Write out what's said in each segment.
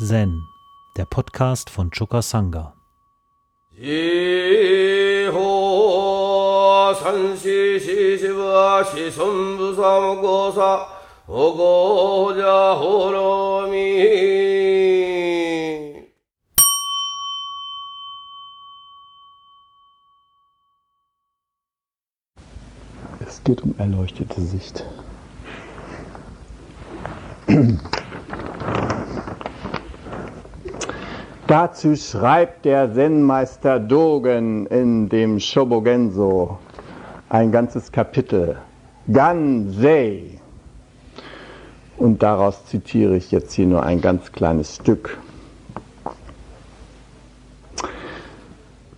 Zen, der Podcast von Choka Sangha. Es geht um erleuchtete Sicht. Dazu schreibt der Zen-Meister Dogen in dem Shobogenso ein ganzes Kapitel. Gansei. Und daraus zitiere ich jetzt hier nur ein ganz kleines Stück.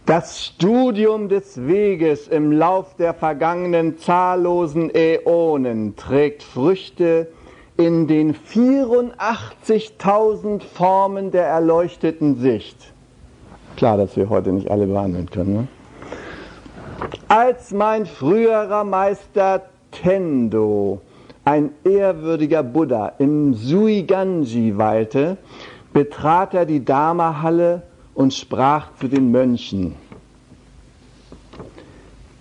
Das Studium des Weges im Lauf der vergangenen zahllosen Äonen trägt Früchte, in den 84.000 Formen der erleuchteten Sicht. Klar, dass wir heute nicht alle behandeln können. Ne? Als mein früherer Meister Tendo, ein ehrwürdiger Buddha, im Suiganji weilte, betrat er die Dharma-Halle und sprach zu den Mönchen.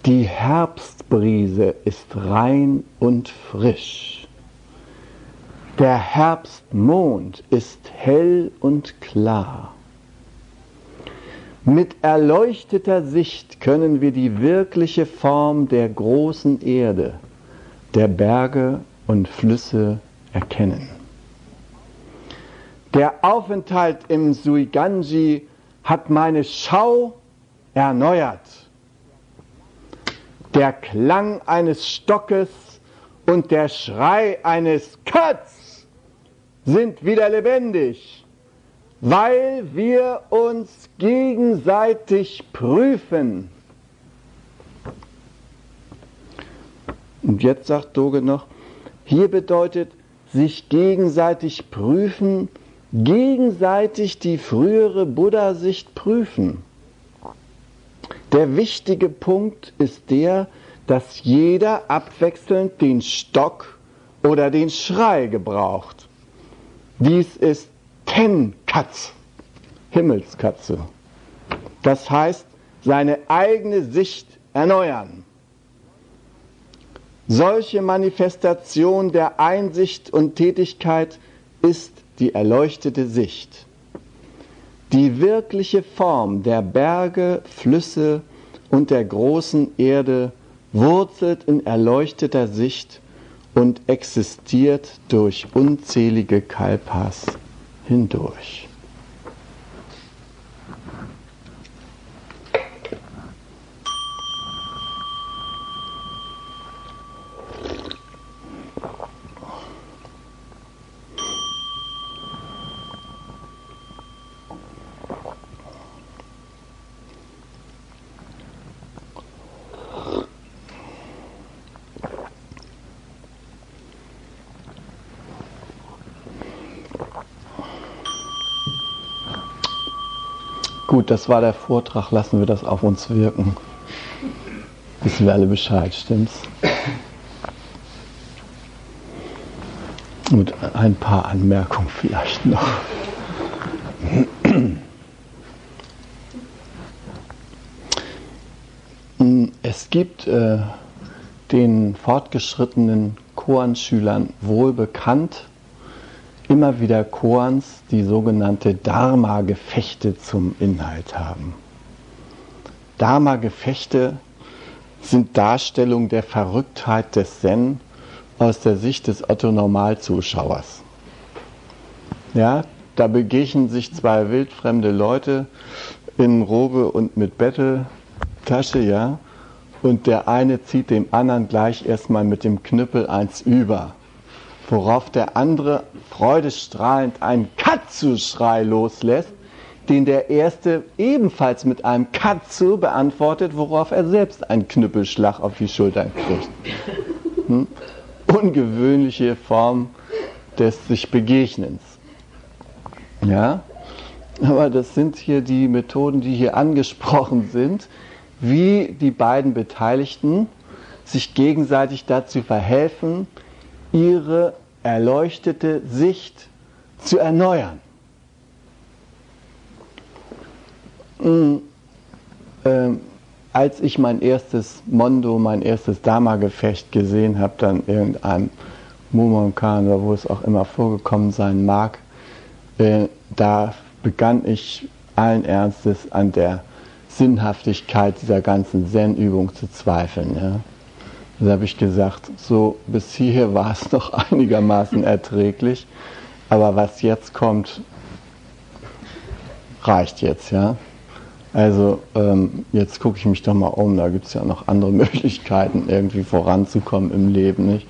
Die Herbstbrise ist rein und frisch. Der Herbstmond ist hell und klar. Mit erleuchteter Sicht können wir die wirkliche Form der großen Erde, der Berge und Flüsse erkennen. Der Aufenthalt im Suiganji hat meine Schau erneuert. Der Klang eines Stockes und der Schrei eines Katz sind wieder lebendig, weil wir uns gegenseitig prüfen. Und jetzt sagt Doge noch, hier bedeutet sich gegenseitig prüfen, gegenseitig die frühere Buddha-Sicht prüfen. Der wichtige Punkt ist der, dass jeder abwechselnd den Stock oder den Schrei gebraucht. Dies ist Tenkatz, Himmelskatze. Das heißt, seine eigene Sicht erneuern. Solche Manifestation der Einsicht und Tätigkeit ist die erleuchtete Sicht. Die wirkliche Form der Berge, Flüsse und der großen Erde wurzelt in erleuchteter Sicht und existiert durch unzählige Kalpas hindurch. Gut, das war der Vortrag. Lassen wir das auf uns wirken. Wissen wir alle Bescheid, stimmt's? Und ein paar Anmerkungen vielleicht noch. Es gibt äh, den fortgeschrittenen Koan-Schülern wohl bekannt, immer wieder Koans, die sogenannte Dharma-Gefechte zum Inhalt haben. Dharma-Gefechte sind Darstellungen der Verrücktheit des Zen aus der Sicht des Otto-Normalzuschauers. Ja, da begegnen sich zwei wildfremde Leute in Robe und mit Betteltasche, ja, und der eine zieht dem anderen gleich erstmal mit dem Knüppel eins über worauf der andere freudestrahlend einen Katzu-Schrei loslässt, den der erste ebenfalls mit einem Katzu beantwortet, worauf er selbst einen Knüppelschlag auf die Schultern kriegt. Hm? Ungewöhnliche Form des sich Begegnens. Ja, aber das sind hier die Methoden, die hier angesprochen sind, wie die beiden Beteiligten sich gegenseitig dazu verhelfen, ihre erleuchtete Sicht zu erneuern. Mhm. Ähm, als ich mein erstes Mondo, mein erstes Dama-Gefecht gesehen habe, dann irgendeinem Mumonkan oder wo es auch immer vorgekommen sein mag, äh, da begann ich allen Ernstes an der Sinnhaftigkeit dieser ganzen Zen-Übung zu zweifeln. Da habe ich gesagt, so bis hierher war es noch einigermaßen erträglich, aber was jetzt kommt, reicht jetzt, ja. Also ähm, jetzt gucke ich mich doch mal um, da gibt es ja noch andere Möglichkeiten, irgendwie voranzukommen im Leben. Nicht?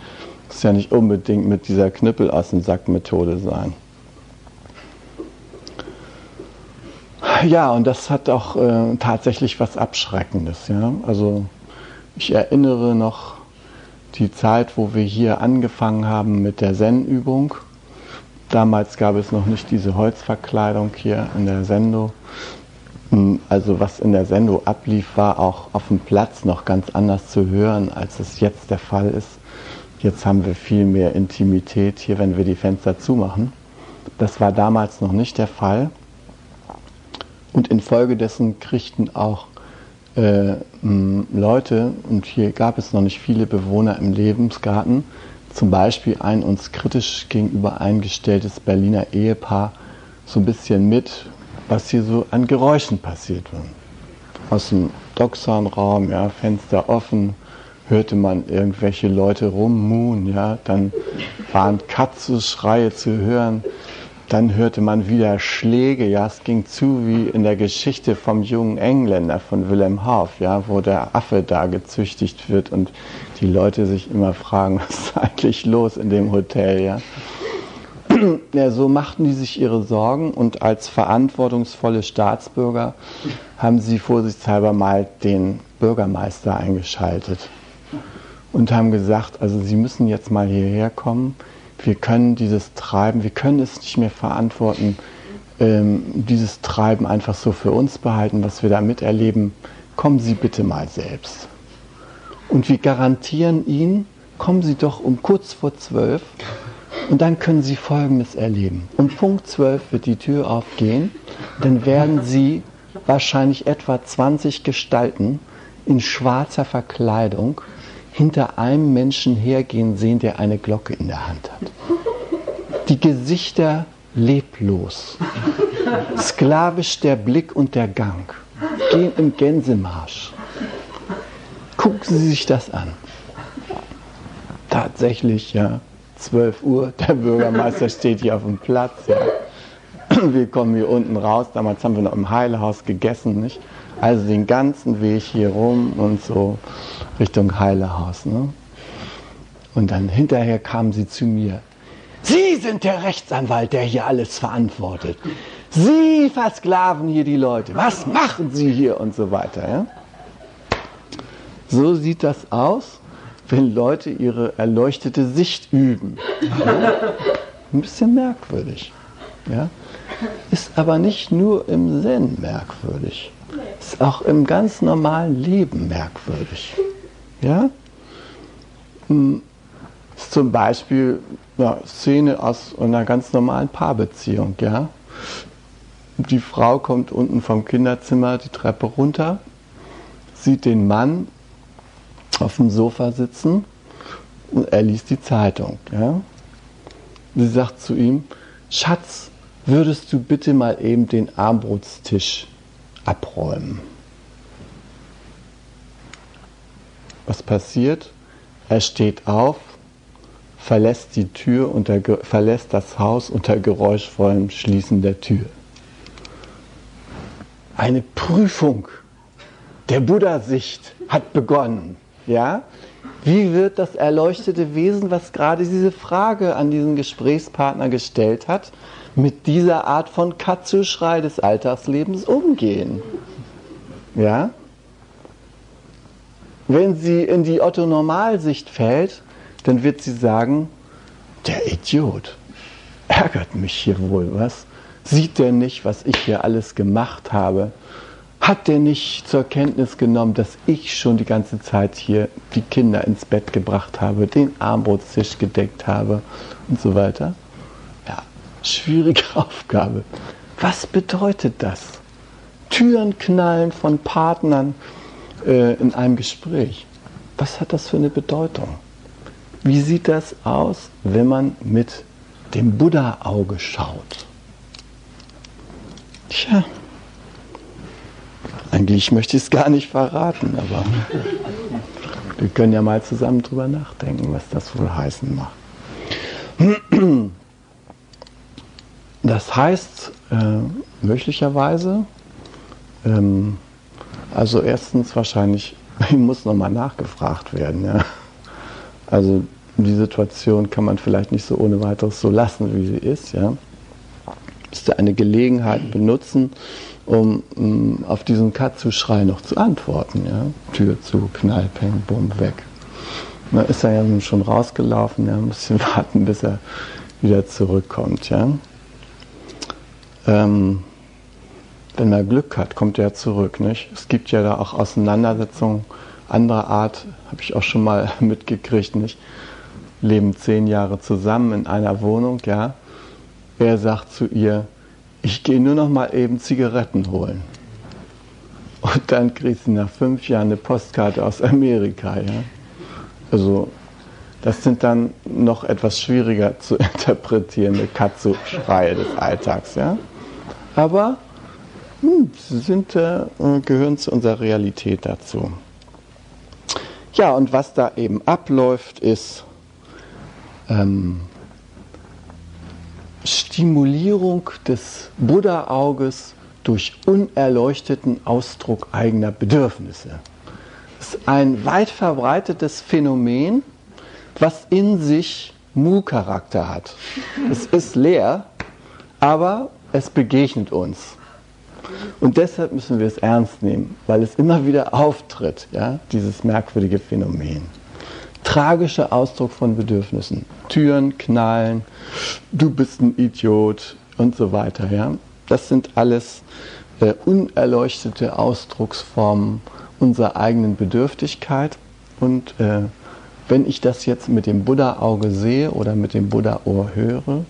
Muss ja nicht unbedingt mit dieser Knüppel aus dem Sack Methode sein. Ja, und das hat auch äh, tatsächlich was Abschreckendes. Ja? Also ich erinnere noch die Zeit, wo wir hier angefangen haben mit der Zen-Übung. Damals gab es noch nicht diese Holzverkleidung hier in der Sendo. Hm, also was in der Sendo ablief, war auch auf dem Platz noch ganz anders zu hören, als es jetzt der Fall ist. Jetzt haben wir viel mehr Intimität hier, wenn wir die Fenster zumachen. Das war damals noch nicht der Fall. Und infolgedessen kriegten auch äh, Leute, und hier gab es noch nicht viele Bewohner im Lebensgarten, zum Beispiel ein uns kritisch gegenüber eingestelltes Berliner Ehepaar, so ein bisschen mit, was hier so an Geräuschen passiert war. Aus dem Doxan-Raum, ja, Fenster offen, hörte man irgendwelche Leute rummuhen, ja, dann waren Katzenschreie zu hören, dann hörte man wieder Schläge, ja, es ging zu wie in der Geschichte vom jungen Engländer von Wilhelm Hauff, ja, wo der Affe da gezüchtigt wird und die Leute sich immer fragen, was ist eigentlich los in dem Hotel, ja. Ja, so machten die sich ihre Sorgen und als verantwortungsvolle Staatsbürger haben sie vorsichtshalber mal den Bürgermeister eingeschaltet und haben gesagt, also sie müssen jetzt mal hierher kommen wir können dieses Treiben, wir können es nicht mehr verantworten, ähm, dieses Treiben einfach so für uns behalten, was wir da miterleben. Kommen Sie bitte mal selbst. Und wir garantieren Ihnen, kommen Sie doch um kurz vor zwölf und dann können Sie Folgendes erleben. Um Punkt zwölf wird die Tür aufgehen, dann werden Sie wahrscheinlich etwa 20 Gestalten in schwarzer Verkleidung hinter einem Menschen hergehen sehen, der eine Glocke in der Hand hat. Die Gesichter leblos, sklavisch der Blick und der Gang, gehen im Gänsemarsch. Gucken Sie sich das an. Tatsächlich, ja, 12 Uhr, der Bürgermeister steht hier auf dem Platz, ja. Wir kommen hier unten raus, damals haben wir noch im Heilehaus gegessen, nicht? Also den ganzen Weg hier rum und so Richtung Heilehaus. Ne? Und dann hinterher kamen sie zu mir. Sie sind der Rechtsanwalt, der hier alles verantwortet. Sie versklaven hier die Leute. Was machen Sie hier und so weiter. Ja? So sieht das aus, wenn Leute ihre erleuchtete Sicht üben. Ja? Ein bisschen merkwürdig. Ja? Ist aber nicht nur im Zen merkwürdig. Ist auch im ganz normalen Leben merkwürdig. Ja? Hm, zum Beispiel eine Szene aus einer ganz normalen Paarbeziehung. Ja? Die Frau kommt unten vom Kinderzimmer die Treppe runter, sieht den Mann auf dem Sofa sitzen und er liest die Zeitung. Ja? Sie sagt zu ihm, Schatz, würdest du bitte mal eben den Armbrutstisch abräumen? Was passiert? Er steht auf, verlässt die Tür unter, verlässt das Haus unter geräuschvollem Schließen der Tür. Eine Prüfung der Buddha-Sicht hat begonnen. Ja? Wie wird das erleuchtete Wesen, was gerade diese Frage an diesen Gesprächspartner gestellt hat, mit dieser Art von Katzu-Schrei des Alltagslebens umgehen? Ja? Wenn sie in die Otto-Normalsicht fällt, dann wird sie sagen, der Idiot ärgert mich hier wohl was. Sieht der nicht, was ich hier alles gemacht habe? Hat der nicht zur Kenntnis genommen, dass ich schon die ganze Zeit hier die Kinder ins Bett gebracht habe, den Armbrotstisch gedeckt habe und so weiter? Schwierige Aufgabe. Was bedeutet das? Türen knallen von Partnern äh, in einem Gespräch. Was hat das für eine Bedeutung? Wie sieht das aus, wenn man mit dem Buddha-Auge schaut? Tja, eigentlich möchte ich es gar nicht verraten, aber wir können ja mal zusammen drüber nachdenken, was das wohl heißen mag. Das heißt äh, möglicherweise, ähm, also erstens wahrscheinlich, muss nochmal nachgefragt werden. Ja? Also die Situation kann man vielleicht nicht so ohne weiteres so lassen, wie sie ist. Ja? Müsste eine Gelegenheit benutzen, um, um auf diesen Katzu-Schrei noch zu antworten. Ja? Tür zu, Knall, Peng, Bumm, weg. Da ist er ja nun schon rausgelaufen, ja, ein bisschen warten, bis er wieder zurückkommt. Ja? Ähm, wenn man Glück hat, kommt er zurück. Nicht? Es gibt ja da auch Auseinandersetzungen anderer Art, habe ich auch schon mal mitgekriegt. Nicht? Leben zehn Jahre zusammen in einer Wohnung. Ja? Er sagt zu ihr, ich gehe nur noch mal eben Zigaretten holen. Und dann kriegt sie nach fünf Jahren eine Postkarte aus Amerika. Ja? Also das sind dann noch etwas schwieriger zu interpretierende Katze-Schreie des Alltags. Ja? Aber hm, sie sind, äh, gehören zu unserer Realität dazu. Ja, und was da eben abläuft, ist ähm, Stimulierung des Buddha-Auges durch unerleuchteten Ausdruck eigener Bedürfnisse. Das ist ein weit verbreitetes Phänomen, was in sich Mu-Charakter hat. Es ist leer, aber es begegnet uns. Und deshalb müssen wir es ernst nehmen, weil es immer wieder auftritt, ja, dieses merkwürdige Phänomen tragischer Ausdruck von Bedürfnissen. Türen knallen, du bist ein Idiot und so weiter. Ja? Das sind alles äh, unerleuchtete Ausdrucksformen unserer eigenen Bedürftigkeit. Und äh, wenn ich das jetzt mit dem Buddha-Auge sehe oder mit dem Buddha-Ohr höre,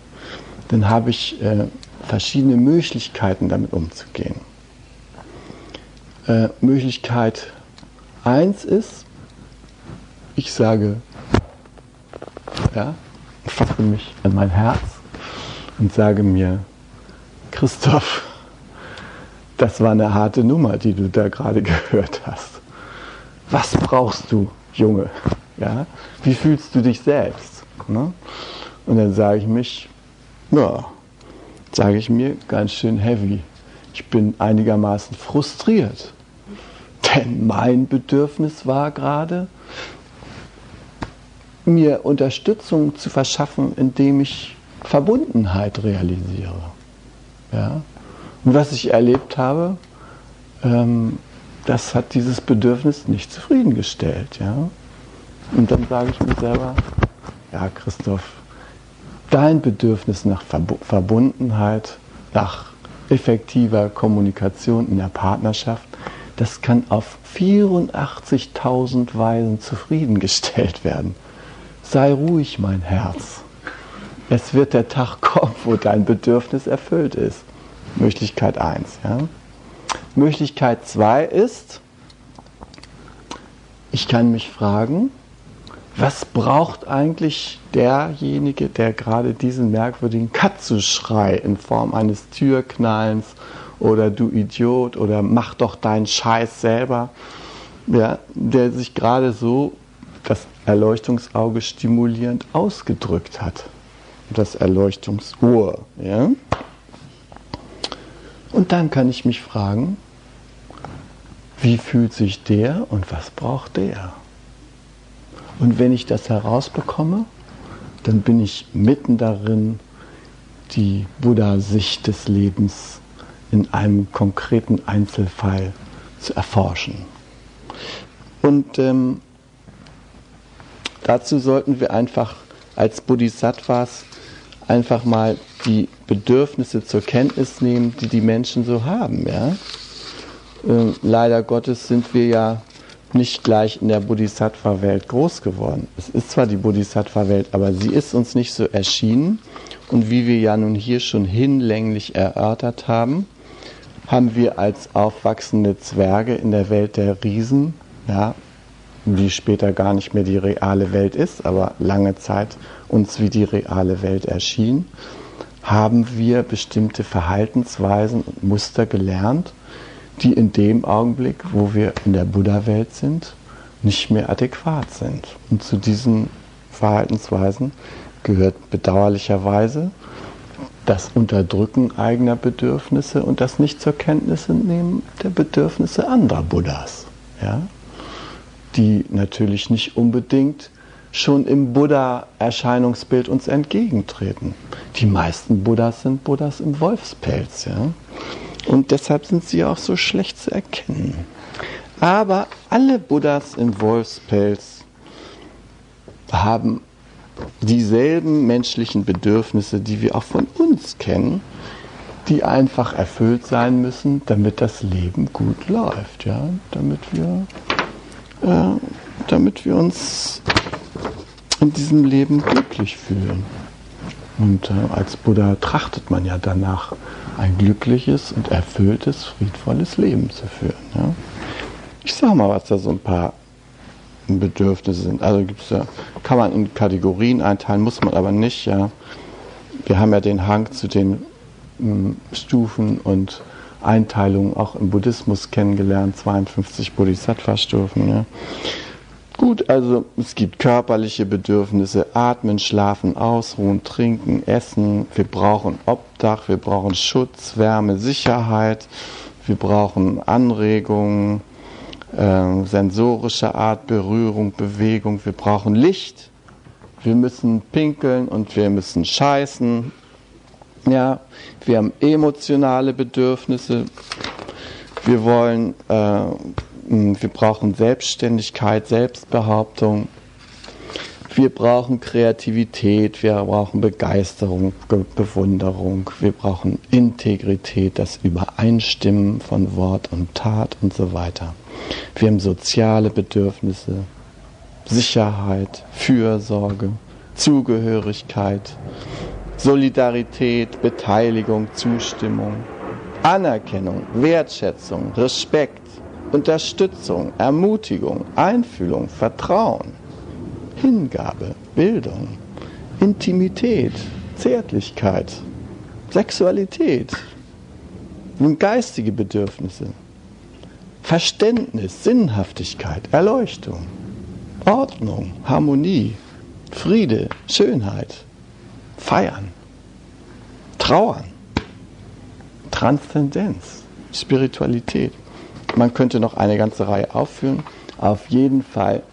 dann habe ich äh, verschiedene Möglichkeiten, damit umzugehen. Äh, Möglichkeit 1 ist, ich sage, ja, fasse mich an mein Herz und sage mir, Christoph, das war eine harte Nummer, die du da gerade gehört hast. Was brauchst du, Junge? Ja? Wie fühlst du dich selbst? Ne? Und dann sage ich mich, ja, sage ich mir ganz schön heavy. Ich bin einigermaßen frustriert. Denn mein Bedürfnis war gerade, mir Unterstützung zu verschaffen, indem ich Verbundenheit realisiere. Ja? Und was ich erlebt habe, ähm, das hat dieses Bedürfnis nicht zufriedengestellt. Ja? Und dann sage ich mir selber, ja Christoph, dein Bedürfnis nach Verbundenheit, nach effektiver Kommunikation in der Partnerschaft, das kann auf 84.000 Weisen zufriedengestellt werden. Sei ruhig, mein Herz. Es wird der Tag kommen, wo dein Bedürfnis erfüllt ist. Möglichkeit 1. Ja? Möglichkeit 2 ist, ich kann mich fragen, was braucht eigentlich derjenige, der gerade diesen merkwürdigen Katzenschrei in Form eines Türknallens oder du Idiot oder mach doch deinen Scheiß selber, ja, der sich gerade so das Erleuchtungsauge stimulierend ausgedrückt hat. Das Erleuchtungsohr. Ja? Und dann kann ich mich fragen, wie fühlt sich der und was braucht der? Und wenn ich das herausbekomme, dann bin ich mitten darin, die Buddha-Sicht des Lebens in einem konkreten Einzelfall zu erforschen. Und ähm, dazu sollten wir einfach als Bodhisattvas einfach mal die Bedürfnisse zur Kenntnis nehmen, die die Menschen so haben. Ja? Äh, leider Gottes sind wir ja nicht gleich in der Bodhisattva-Welt groß geworden. Es ist zwar die Bodhisattva-Welt, aber sie ist uns nicht so erschienen. Und wie wir ja nun hier schon hinlänglich erörtert haben, haben wir als aufwachsende Zwerge in der Welt der Riesen, ja, die später gar nicht mehr die reale Welt ist, aber lange Zeit uns wie die reale Welt erschien, haben wir bestimmte Verhaltensweisen und Muster gelernt, die in dem Augenblick, wo wir in der Buddha-Welt sind, nicht mehr adäquat sind. Und zu diesen Verhaltensweisen gehört bedauerlicherweise das Unterdrücken eigener Bedürfnisse und das nicht zur Kenntnis nehmen der Bedürfnisse anderer Buddhas. Ja? Die natürlich nicht unbedingt schon im Buddha-Erscheinungsbild uns entgegentreten. Die meisten Buddhas sind Buddhas im Wolfspelz. Ja? Und deshalb sind sie auch so schlecht zu erkennen. Aber alle Buddhas im Wolfspelz haben dieselben menschlichen Bedürfnisse, die wir auch von uns kennen, die einfach erfüllt sein müssen, damit das Leben gut läuft, ja? damit, wir, äh, damit wir uns in diesem Leben glücklich fühlen. Und äh, als Buddha trachtet man ja danach, ein glückliches und erfülltes, friedvolles Leben zu führen. Ja? Ich sage mal, was da so ein paar Bedürfnisse sind. Also gibt's ja, kann man in Kategorien einteilen, muss man aber nicht. Ja. Wir haben ja den Hang zu den mh, hm, Stufen und Einteilungen auch im Buddhismus kennengelernt, 52 Bodhisattva-Stufen. Ja. Gut, also es gibt körperliche Bedürfnisse, atmen, schlafen, ausruhen, trinken, essen. Wir brauchen Obdach, wir brauchen Schutz, Wärme, Sicherheit. Wir brauchen Anregungen, äh, sensorische Art, Berührung, Bewegung. Wir brauchen Licht. Wir müssen pinkeln und wir müssen scheißen. Ja, wir haben emotionale Bedürfnisse. Wir wollen äh, wir brauchen Selbstständigkeit, Selbstbehauptung. Wir brauchen Kreativität, wir brauchen Begeisterung, Bewunderung, wir brauchen Integrität, das Übereinstimmen von Wort und Tat und so weiter. Wir haben soziale Bedürfnisse, Sicherheit, Fürsorge, Zugehörigkeit, Solidarität, Beteiligung, Zustimmung, Anerkennung, Wertschätzung, Respekt, Unterstützung, Ermutigung, Einfühlung, Vertrauen, Hingabe, Bildung, Intimität, Zärtlichkeit, Sexualität, geistige Bedürfnisse, Verständnis, Sinnhaftigkeit, Erleuchtung, Ordnung, Harmonie, Friede, Schönheit, Feiern, Trauern, Transzendenz, Spiritualität. Man könnte noch eine ganze Reihe aufführen. Auf jeden Fall,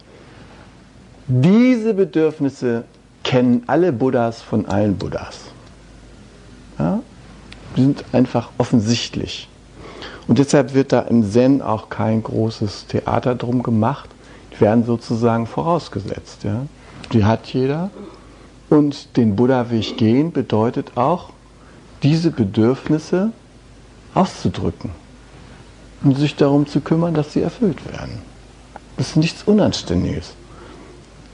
diese Bedürfnisse kennen alle Buddhas von allen Buddhas. Ja? Die sind einfach offensichtlich. Und deshalb wird da im Zen auch kein großes Theater drum gemacht. Die werden sozusagen vorausgesetzt. Ja? Die hat jeder. Und den Buddha-Weg gehen bedeutet auch, diese Bedürfnisse auszudrücken und sich darum zu kümmern, dass sie erfüllt werden. Das ist nichts Unanständiges.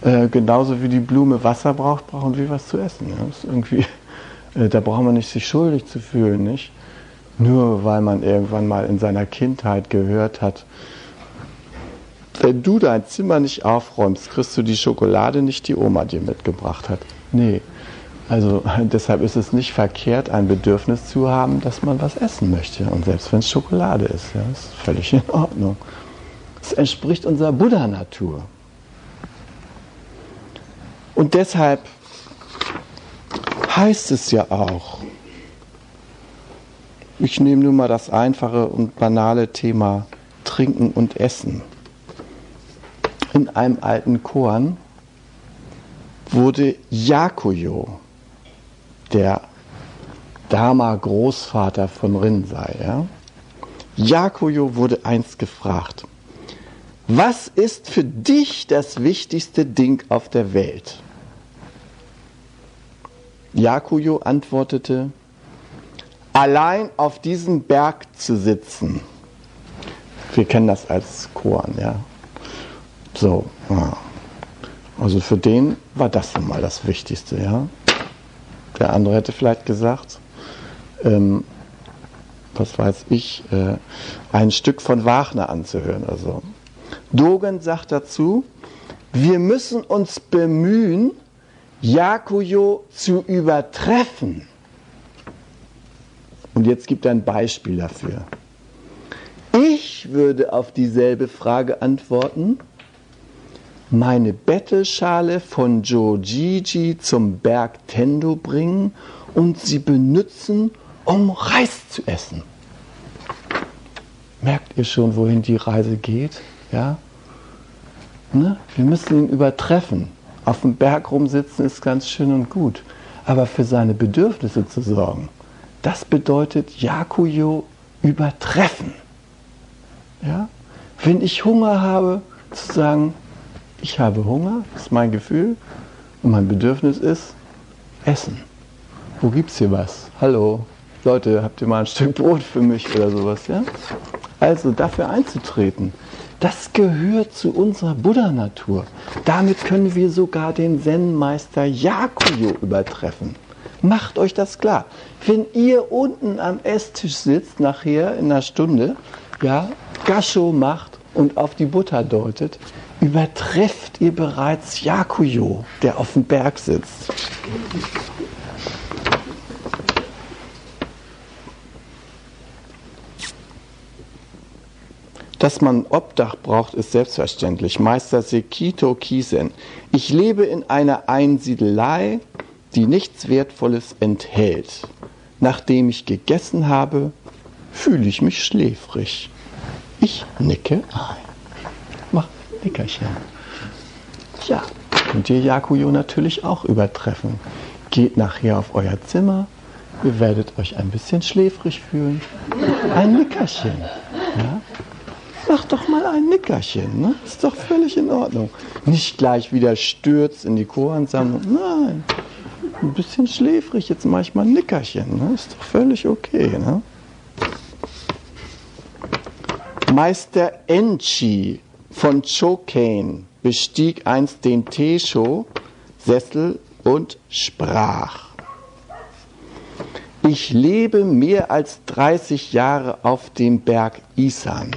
Äh, genauso wie die Blume Wasser braucht, brauchen wir was zu essen. Ja? Ist irgendwie, äh, da braucht man nicht sich schuldig zu fühlen, nicht? Nur weil man irgendwann mal in seiner Kindheit gehört hat, wenn du dein Zimmer nicht aufräumst, kriegst du die Schokolade nicht, die Oma dir mitgebracht hat. Nee, also deshalb ist es nicht verkehrt, ein Bedürfnis zu haben, dass man was essen möchte. Und selbst wenn es Schokolade ist, ja, ist völlig in Ordnung. Es entspricht unserer Buddha-Natur. Und deshalb heißt es ja auch, ich nehme nur mal das einfache und banale Thema Trinken und Essen. In einem alten Korn wurde Yakuyo, der Dharma-Großvater von Rinzai, ja? Yakuyo wurde einst gefragt, was ist für dich das wichtigste Ding auf der Welt? Yakuyo antwortete, allein auf diesem Berg zu sitzen. Wir kennen das als Korn, ja. So, ja. also für den war das nun mal das Wichtigste, ja. Der andere hätte vielleicht gesagt, ähm, was weiß ich, äh, ein Stück von Wagner anzuhören. Also Dogen sagt dazu, wir müssen uns bemühen, Yakuyo zu übertreffen. Und jetzt gibt er ein Beispiel dafür. Ich würde auf dieselbe Frage antworten, meine Bettelschale von Jojiji zum Berg Tendo bringen und sie benutzen, um Reis zu essen. Merkt ihr schon, wohin die Reise geht? Ja? Ne? Wir müssen ihn übertreffen. Auf dem Berg rumsitzen ist ganz schön und gut. Aber für seine Bedürfnisse zu sorgen, das bedeutet Yakuyo übertreffen. Ja? Wenn ich Hunger habe, zu sagen, ich habe Hunger, ist mein Gefühl und mein Bedürfnis ist Essen. Wo gibt es hier was? Hallo, Leute, habt ihr mal ein Stück Brot für mich oder sowas? Ja? Also dafür einzutreten, das gehört zu unserer Buddha-Natur. Damit können wir sogar den Zen-Meister Yakuyo übertreffen. Macht euch das klar. Wenn ihr unten am Esstisch sitzt, nachher in einer Stunde, ja, Gasho macht und auf die Butter deutet, übertrefft ihr bereits Yakuyo, der auf dem Berg sitzt. Dass man Obdach braucht, ist selbstverständlich. Meister Sekito Kisen. Ich lebe in einer Einsiedelei, die nichts Wertvolles enthält. Nachdem ich gegessen habe, fühle ich mich schläfrig. Ich nicke ein. Nickerchen. Ja, könnt ihr Yakuyo natürlich auch übertreffen. Geht nachher auf euer Zimmer, ihr werdet euch ein bisschen schläfrig fühlen. Ein Nickerchen. Ja? Mach doch mal ein Nickerchen, ne? Ist doch völlig in Ordnung. Nicht gleich wieder stürzt in die Choransammlung. Nein, ein bisschen schläfrig, jetzt mache ich mal ein Nickerchen. Ne? Ist doch völlig okay. Ne? Meister Enchi von Chokain bestieg einst den Teesho-Sessel und sprach. Ich lebe mehr als 30 Jahre auf dem Berg Isan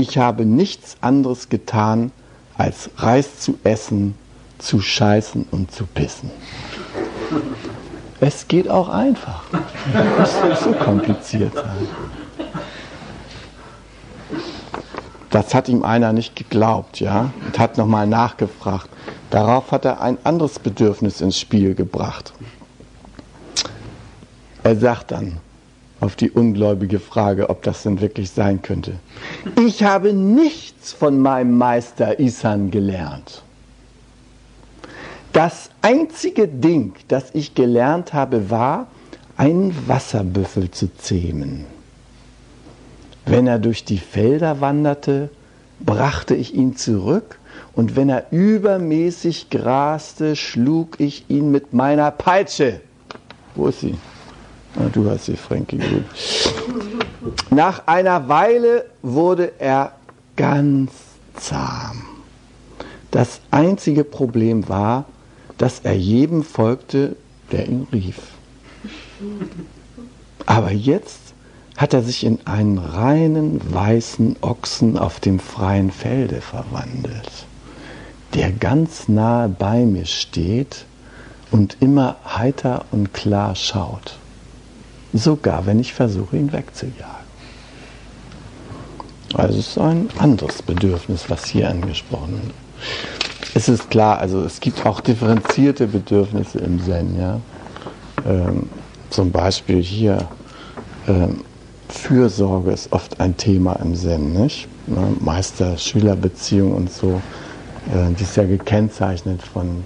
ich habe nichts anderes getan, als Reis zu essen, zu scheißen und zu pissen. Es geht auch einfach. Es muss nicht so kompliziert sein. Das hat ihm einer nicht geglaubt, ja, und hat nochmal nachgefragt. Darauf hat er ein anderes Bedürfnis ins Spiel gebracht. Er sagt dann, auf die ungläubige Frage, ob das denn wirklich sein könnte. Ich habe nichts von meinem Meister Isan gelernt. Das einzige Ding, das ich gelernt habe, war, einen Wasserbüffel zu zähmen. Wenn er durch die Felder wanderte, brachte ich ihn zurück und wenn er übermäßig graste, schlug ich ihn mit meiner Peitsche. Wo ist sie? Ah, du hast sie, Frankie. Nach einer Weile wurde er ganz zahm. Das einzige Problem war, dass er jedem folgte, der ihn rief. Aber jetzt hat er sich in einen reinen weißen Ochsen auf dem freien Felde verwandelt, der ganz nahe bei mir steht und immer heiter und klar schaut sogar wenn ich versuche, ihn wegzujagen. Also es ist ein anderes Bedürfnis, was hier angesprochen wird. Es ist klar, also es gibt auch differenzierte Bedürfnisse im Zen. Ja? Ähm, zum Beispiel hier ähm, Fürsorge ist oft ein Thema im Zen, nicht? Ne? Meister-Schüler-Beziehung und so, äh, die ist ja gekennzeichnet von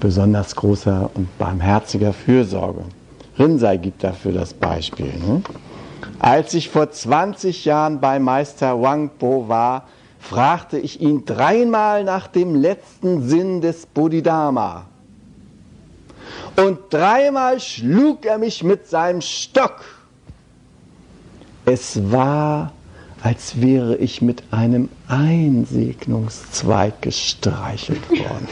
besonders großer und barmherziger Fürsorge. Rinzai gibt dafür das Beispiel. Ne? Als ich vor 20 Jahren bei Meister Wang Po war, fragte ich ihn dreimal nach dem letzten Sinn des Bodhidharma. Und dreimal schlug er mich mit seinem Stock. Es war, als wäre ich mit einem Einsegnungszweig gestreichelt worden.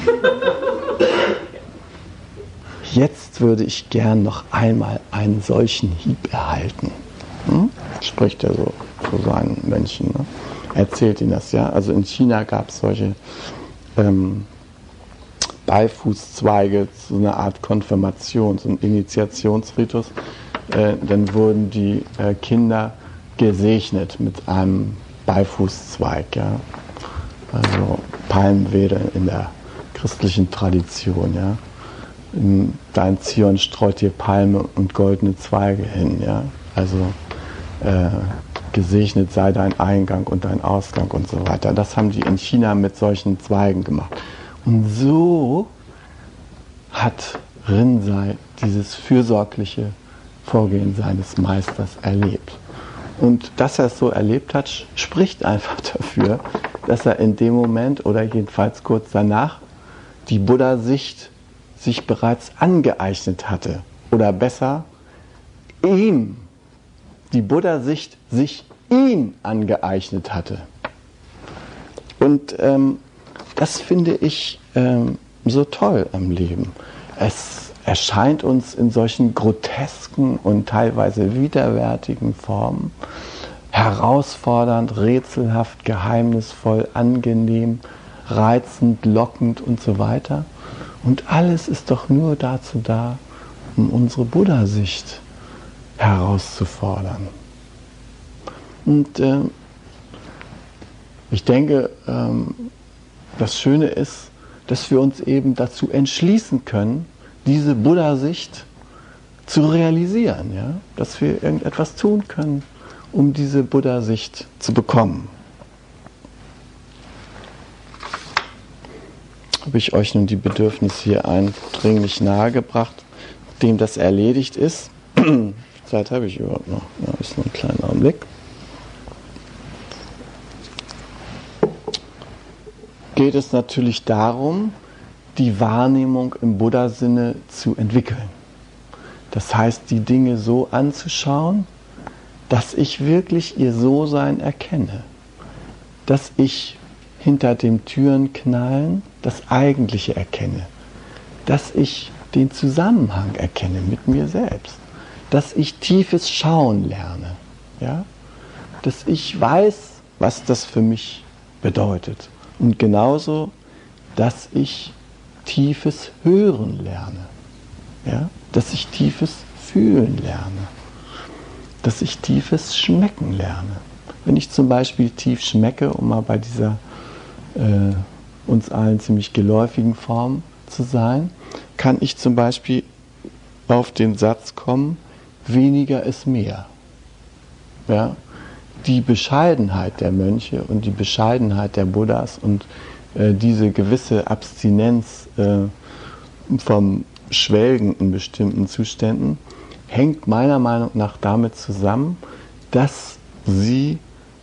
Jetzt würde ich gern noch einmal einen solchen Hieb erhalten. Hm? Spricht er so zu seinen Mönchen. Ne? Erzählt ihnen das, ja. Also in China gab es solche ähm, Beifußzweige, so eine Art Konfirmation, so ein Initiationsritus. Äh, dann wurden die äh, Kinder gesegnet mit einem Beifußzweig, ja. Also Palmwedel in der christlichen Tradition, ja. In dein Zion streut dir Palme und goldene Zweige hin, ja. Also äh, gesegnet sei dein Eingang und dein Ausgang und so weiter. Das haben die in China mit solchen Zweigen gemacht. Und so hat Rinzai dieses fürsorgliche Vorgehen seines Meisters erlebt. Und dass er es so erlebt hat, spricht einfach dafür, dass er in dem Moment oder jedenfalls kurz danach die Buddha-Sicht sich bereits angeeignet hatte. Oder besser, ihm die Buddha-Sicht sich ihn angeeignet hatte. Und ähm, das finde ich ähm, so toll am Leben. Es erscheint uns in solchen grotesken und teilweise widerwärtigen Formen herausfordernd, rätselhaft, geheimnisvoll, angenehm, reizend, lockend und so weiter. Und alles ist doch nur dazu da, um unsere Buddha-Sicht herauszufordern. Und äh, ich denke, ähm, das Schöne ist, dass wir uns eben dazu entschließen können, diese Buddha-Sicht zu realisieren, ja? dass wir irgendetwas tun können, um diese Buddha-Sicht zu bekommen. Habe ich euch nun die Bedürfnisse hier eindringlich nahegebracht, dem das erledigt ist. Zeit habe ich überhaupt noch. Ja, ist nur ein kleiner Augenblick. Geht es natürlich darum, die Wahrnehmung im Buddha-Sinne zu entwickeln. Das heißt, die Dinge so anzuschauen, dass ich wirklich ihr So-Sein erkenne. Dass ich hinter dem Türenknallen das Eigentliche erkenne. Dass ich den Zusammenhang erkenne mit mir selbst. Dass ich tiefes Schauen lerne. Ja? Dass ich weiß, was das für mich bedeutet. Und genauso, dass ich tiefes Hören lerne, ja? dass ich tiefes Fühlen lerne, dass ich tiefes Schmecken lerne. Wenn ich zum Beispiel tief schmecke, um mal bei dieser äh, uns allen ziemlich geläufigen Form zu sein, kann ich zum Beispiel auf den Satz kommen, weniger ist mehr. Ja? Die Bescheidenheit der Mönche und die Bescheidenheit der Buddhas und diese gewisse Abstinenz äh, vom Schwelgen in bestimmten Zuständen hängt meiner Meinung nach damit zusammen, dass sie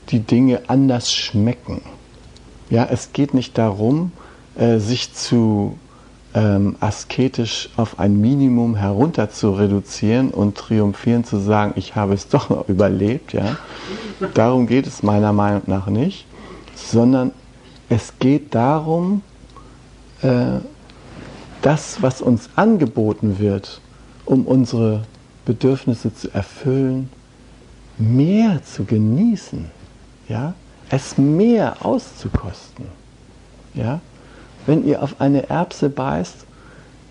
die Dinge anders schmecken. Ja, es geht nicht darum, äh, sich zu ähm, asketisch auf ein Minimum herunter zu reduzieren und triumphierend zu sagen, ich habe es doch noch überlebt. Ja? Darum geht es meiner Meinung nach nicht, sondern es geht darum, äh, das, was uns angeboten wird, um unsere Bedürfnisse zu erfüllen, mehr zu genießen, ja? es mehr auszukosten. Ja? Wenn ihr auf eine Erbse beißt,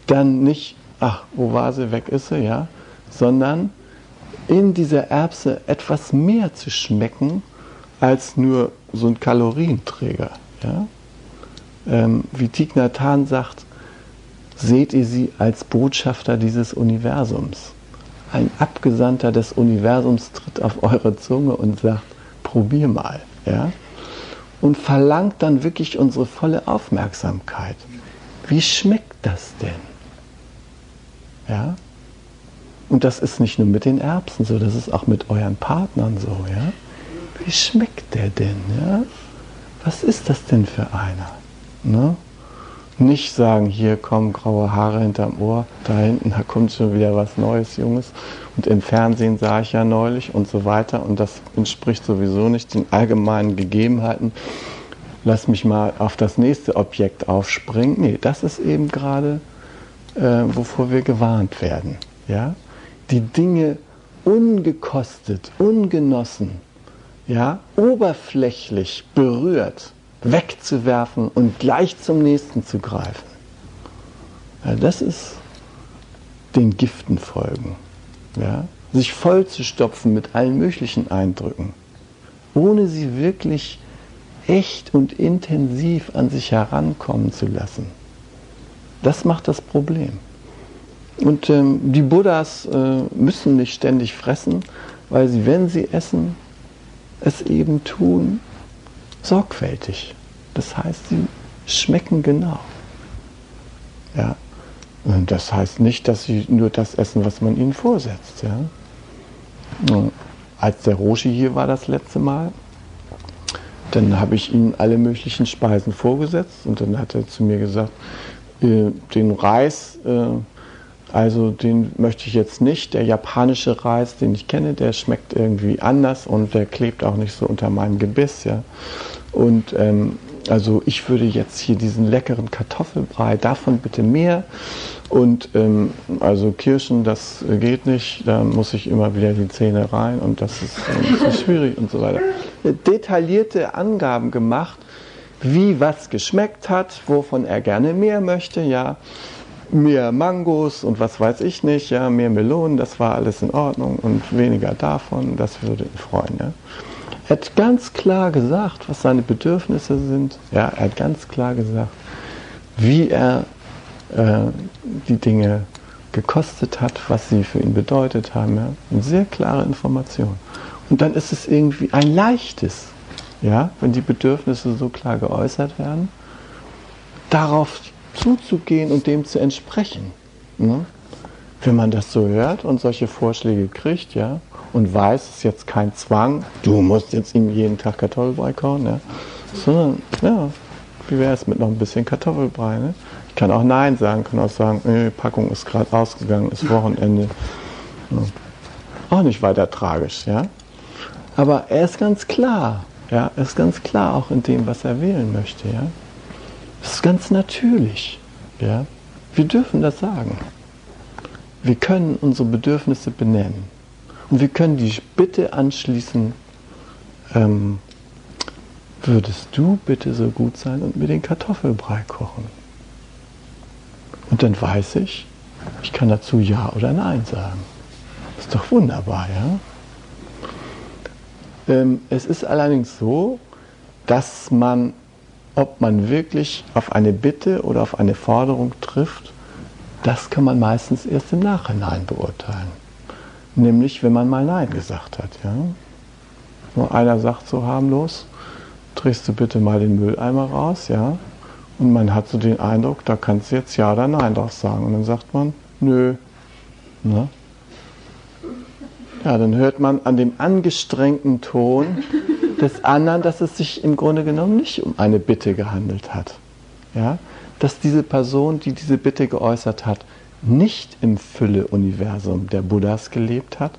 dann nicht, ach, wo war sie, weg ist sie, ja? sondern in dieser Erbse etwas mehr zu schmecken als nur so ein Kalorienträger. Ja? Ähm, wie Thich Nhat Hanh sagt, seht ihr sie als Botschafter dieses Universums. Ein Abgesandter des Universums tritt auf eure Zunge und sagt, probier mal. Ja? Und verlangt dann wirklich unsere volle Aufmerksamkeit. Wie schmeckt das denn? Ja? Und das ist nicht nur mit den Erbsen so, das ist auch mit euren Partnern so. Ja? Wie schmeckt der denn? Ja? Was ist das denn für einer? Ne? Nicht sagen, hier kommen graue Haare hinterm Ohr, da hinten, da kommt schon wieder was Neues, Junges. Und im Fernsehen sah ich ja neulich und so weiter. Und das entspricht sowieso nicht den allgemeinen Gegebenheiten. Lass mich mal auf das nächste Objekt aufspringen. Nee, das ist eben gerade, äh, wovor wir gewarnt werden. Ja? Die Dinge ungekostet, ungenossen, ja, oberflächlich berührt, wegzuwerfen und gleich zum nächsten zu greifen. Ja, das ist den Giften folgen. Ja? Sich vollzustopfen mit allen möglichen Eindrücken, ohne sie wirklich echt und intensiv an sich herankommen zu lassen. Das macht das Problem. Und ähm, die Buddhas äh, müssen nicht ständig fressen, weil sie, wenn sie essen, es eben tun sorgfältig. Das heißt, sie schmecken genau. Ja. Und das heißt nicht, dass sie nur das essen, was man ihnen vorsetzt. Ja. Als der Roshi hier war das letzte Mal, dann habe ich ihm alle möglichen Speisen vorgesetzt und dann hat er zu mir gesagt, äh, den Reis, äh, also den möchte ich jetzt nicht. Der japanische Reis, den ich kenne, der schmeckt irgendwie anders und der klebt auch nicht so unter meinem Gebiss. Ja. Und ähm, also ich würde jetzt hier diesen leckeren Kartoffelbrei, davon bitte mehr. Und ähm, also Kirschen, das geht nicht, da muss ich immer wieder die Zähne rein und das ist, äh, ist schwierig und so weiter. Detaillierte Angaben gemacht, wie was geschmeckt hat, wovon er gerne mehr möchte, ja mehr Mangos und was weiß ich nicht, ja, mehr Melonen, das war alles in Ordnung und weniger davon, das würde ihn freuen. Ja. Er hat ganz klar gesagt, was seine Bedürfnisse sind. Ja, er hat ganz klar gesagt, wie er äh, die Dinge gekostet hat, was sie für ihn bedeutet haben. Ja. Eine sehr klare Information. Und dann ist es irgendwie ein leichtes, ja, wenn die Bedürfnisse so klar geäußert werden, darauf zuzugehen und dem zu entsprechen. Ne? Wenn man das so hört und solche Vorschläge kriegt, ja, und weiß, es ist jetzt kein Zwang, du musst jetzt ihm jeden Tag Kartoffelbrei kochen, ja, sondern, ja, wie wäre es mit noch ein bisschen Kartoffelbrei, ne? Ich kann auch Nein sagen, kann auch sagen, äh, Packung ist gerade ausgegangen, ist Wochenende. Ja. Auch nicht weiter tragisch, ja. Aber er ist ganz klar, ja, er ist ganz klar auch in dem, was er wählen möchte, ja. Das ist ganz natürlich. Ja? Wir dürfen das sagen. Wir können unsere Bedürfnisse benennen. Und wir können die Bitte anschließen, ähm, würdest du bitte so gut sein und mir den Kartoffelbrei kochen? Und dann weiß ich, ich kann dazu Ja oder Nein sagen. Ist doch wunderbar, ja? Ähm, es ist allerdings so, dass man ob man wirklich auf eine Bitte oder auf eine Forderung trifft, das kann man meistens erst im Nachhinein beurteilen. Nämlich, wenn man mal Nein gesagt hat. Ja? Nur einer sagt so harmlos, drehst du bitte mal den Mülleimer raus, ja? Und man hat so den Eindruck, da kannst du jetzt Ja oder Nein drauf sagen. Und dann sagt man, nö. Ne? Ja, dann hört man an dem angestrengten Ton, des anderen, dass es sich im Grunde genommen nicht um eine Bitte gehandelt hat. Ja? Dass diese Person, die diese Bitte geäußert hat, nicht im Fülle-Universum der Buddhas gelebt hat,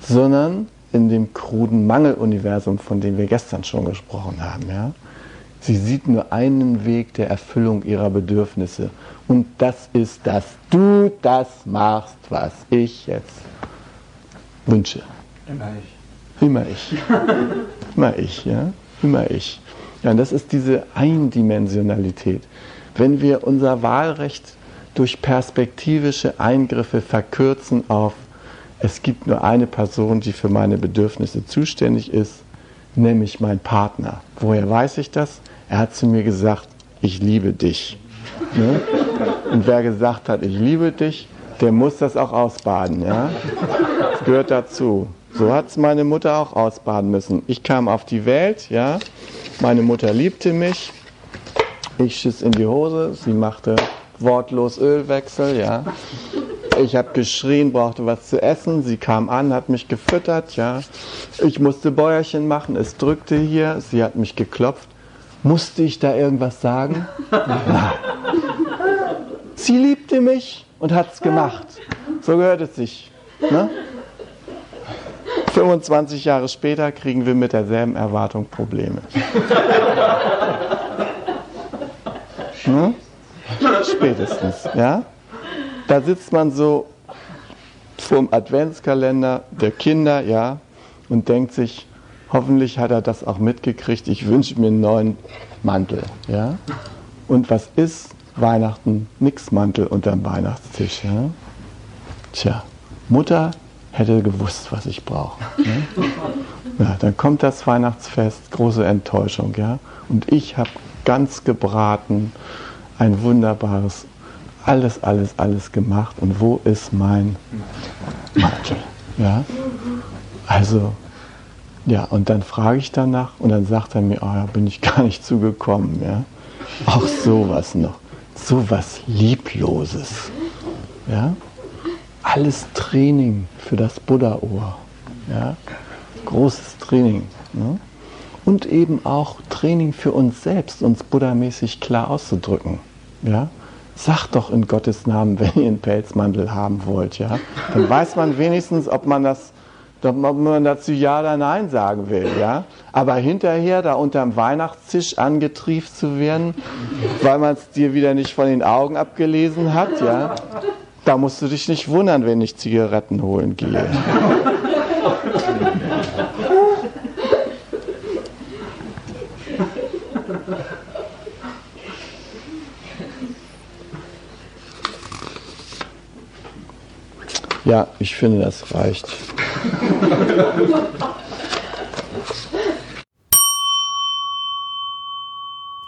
sondern in dem kruden Mangel-Universum, von dem wir gestern schon gesprochen haben. Ja? Sie sieht nur einen Weg der Erfüllung ihrer Bedürfnisse. Und das ist, dass du das machst, was ich jetzt wünsche. Immer ich. Immer ich. Immer ich, ja? Immer ich. Ja, und das ist diese Eindimensionalität. Wenn wir unser Wahlrecht durch perspektivische Eingriffe verkürzen auf, es gibt nur eine Person, die für meine Bedürfnisse zuständig ist, nämlich mein Partner. Woher weiß ich das? Er hat zu mir gesagt, ich liebe dich. Ne? Und wer gesagt hat, ich liebe dich, der muss das auch ausbaden. Ja? Das gehört dazu. So hat es meine Mutter auch ausbaden müssen. Ich kam auf die Welt, ja. Meine Mutter liebte mich. Ich schiss in die Hose. Sie machte wortlos Ölwechsel, ja. Ich habe geschrien, brauchte was zu essen. Sie kam an, hat mich gefüttert, ja. Ich musste Bäuerchen machen. Es drückte hier. Sie hat mich geklopft. Musste ich da irgendwas sagen? Ja. Sie liebte mich und hat es gemacht. So gehört es sich. Ne? 25 Jahre später kriegen wir mit derselben Erwartung Probleme. hm? Spätestens, ja? Da sitzt man so vom Adventskalender der Kinder, ja, und denkt sich, hoffentlich hat er das auch mitgekriegt, ich wünsche mir einen neuen Mantel, ja. Und was ist Weihnachten? Nix Mantel unterm Weihnachtstisch, ja. Tja, Mutter hätte gewusst, was ich brauche. Ja? Ja, dann kommt das Weihnachtsfest, große Enttäuschung, ja. Und ich habe ganz gebraten, ein wunderbares, alles, alles, alles gemacht. Und wo ist mein Mantel? Ja. Also, ja, und dann frage ich danach und dann sagt er mir, oh, da bin ich gar nicht zugekommen, ja. Auch sowas noch, sowas Liebloses, ja. Alles Training für das Buddha-Ohr, ja großes Training. Ne? Und eben auch Training für uns selbst, uns buddhamäßig klar auszudrücken. Ja? Sagt doch in Gottes Namen, wenn ihr einen Pelzmantel haben wollt. Ja? Dann weiß man wenigstens, ob man das ob man dazu Ja oder Nein sagen will. Ja? Aber hinterher da unterm Weihnachtstisch angetrieft zu werden, weil man es dir wieder nicht von den Augen abgelesen hat, ja? Da musst du dich nicht wundern, wenn ich Zigaretten holen gehe. Ja, ich finde, das reicht.